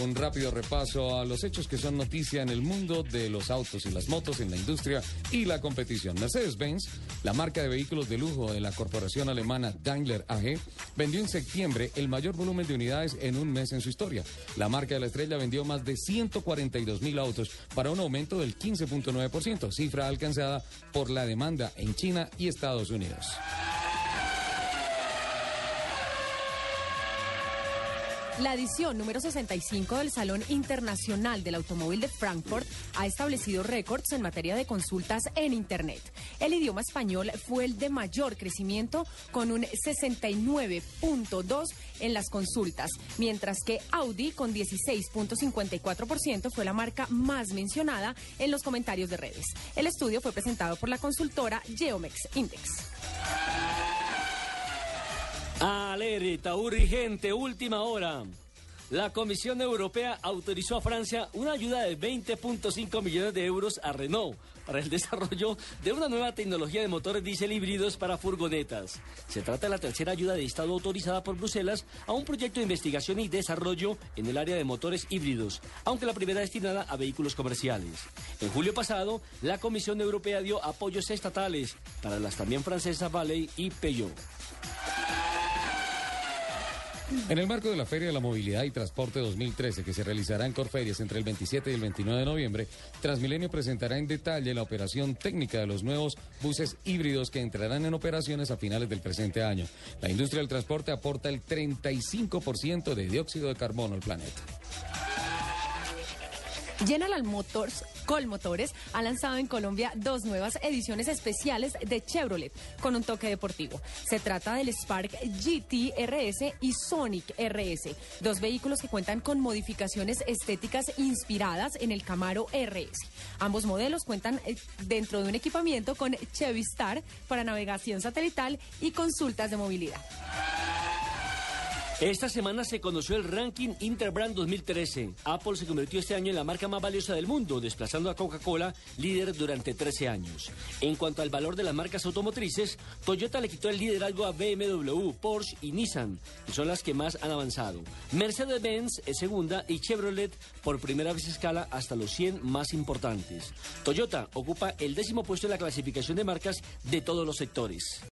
un rápido repaso a los hechos que son noticia en el mundo de los autos y las motos, en la industria y la competición. Mercedes-Benz, la marca de vehículos de lujo de la corporación alemana Daimler AG, vendió en septiembre el mayor volumen de unidades en un mes en su historia. La marca de la estrella vendió más de 142 mil autos para un aumento del 15.9%, cifra alcanzada por la demanda en China y Estados Unidos. La edición número 65 del Salón Internacional del Automóvil de Frankfurt ha establecido récords en materia de consultas en Internet. El idioma español fue el de mayor crecimiento con un 69.2 en las consultas, mientras que Audi con 16.54% fue la marca más mencionada en los comentarios de redes. El estudio fue presentado por la consultora Geomex Index. Alerta urgente, última hora. La Comisión Europea autorizó a Francia una ayuda de 20.5 millones de euros a Renault para el desarrollo de una nueva tecnología de motores diésel híbridos para furgonetas. Se trata de la tercera ayuda de Estado autorizada por Bruselas a un proyecto de investigación y desarrollo en el área de motores híbridos, aunque la primera destinada a vehículos comerciales. En julio pasado, la Comisión Europea dio apoyos estatales para las también francesas Valley y Peugeot. En el marco de la Feria de la Movilidad y Transporte 2013, que se realizará en Corferias entre el 27 y el 29 de noviembre, Transmilenio presentará en detalle la operación técnica de los nuevos buses híbridos que entrarán en operaciones a finales del presente año. La industria del transporte aporta el 35% de dióxido de carbono al planeta. General Motors Colmotores ha lanzado en Colombia dos nuevas ediciones especiales de Chevrolet con un toque deportivo. Se trata del Spark GT RS y Sonic RS, dos vehículos que cuentan con modificaciones estéticas inspiradas en el Camaro RS. Ambos modelos cuentan eh, dentro de un equipamiento con Chevy Star para navegación satelital y consultas de movilidad. Esta semana se conoció el ranking Interbrand 2013. Apple se convirtió este año en la marca más valiosa del mundo, desplazando a Coca-Cola, líder durante 13 años. En cuanto al valor de las marcas automotrices, Toyota le quitó el liderazgo a BMW, Porsche y Nissan, que son las que más han avanzado. Mercedes-Benz es segunda y Chevrolet por primera vez escala hasta los 100 más importantes. Toyota ocupa el décimo puesto en la clasificación de marcas de todos los sectores.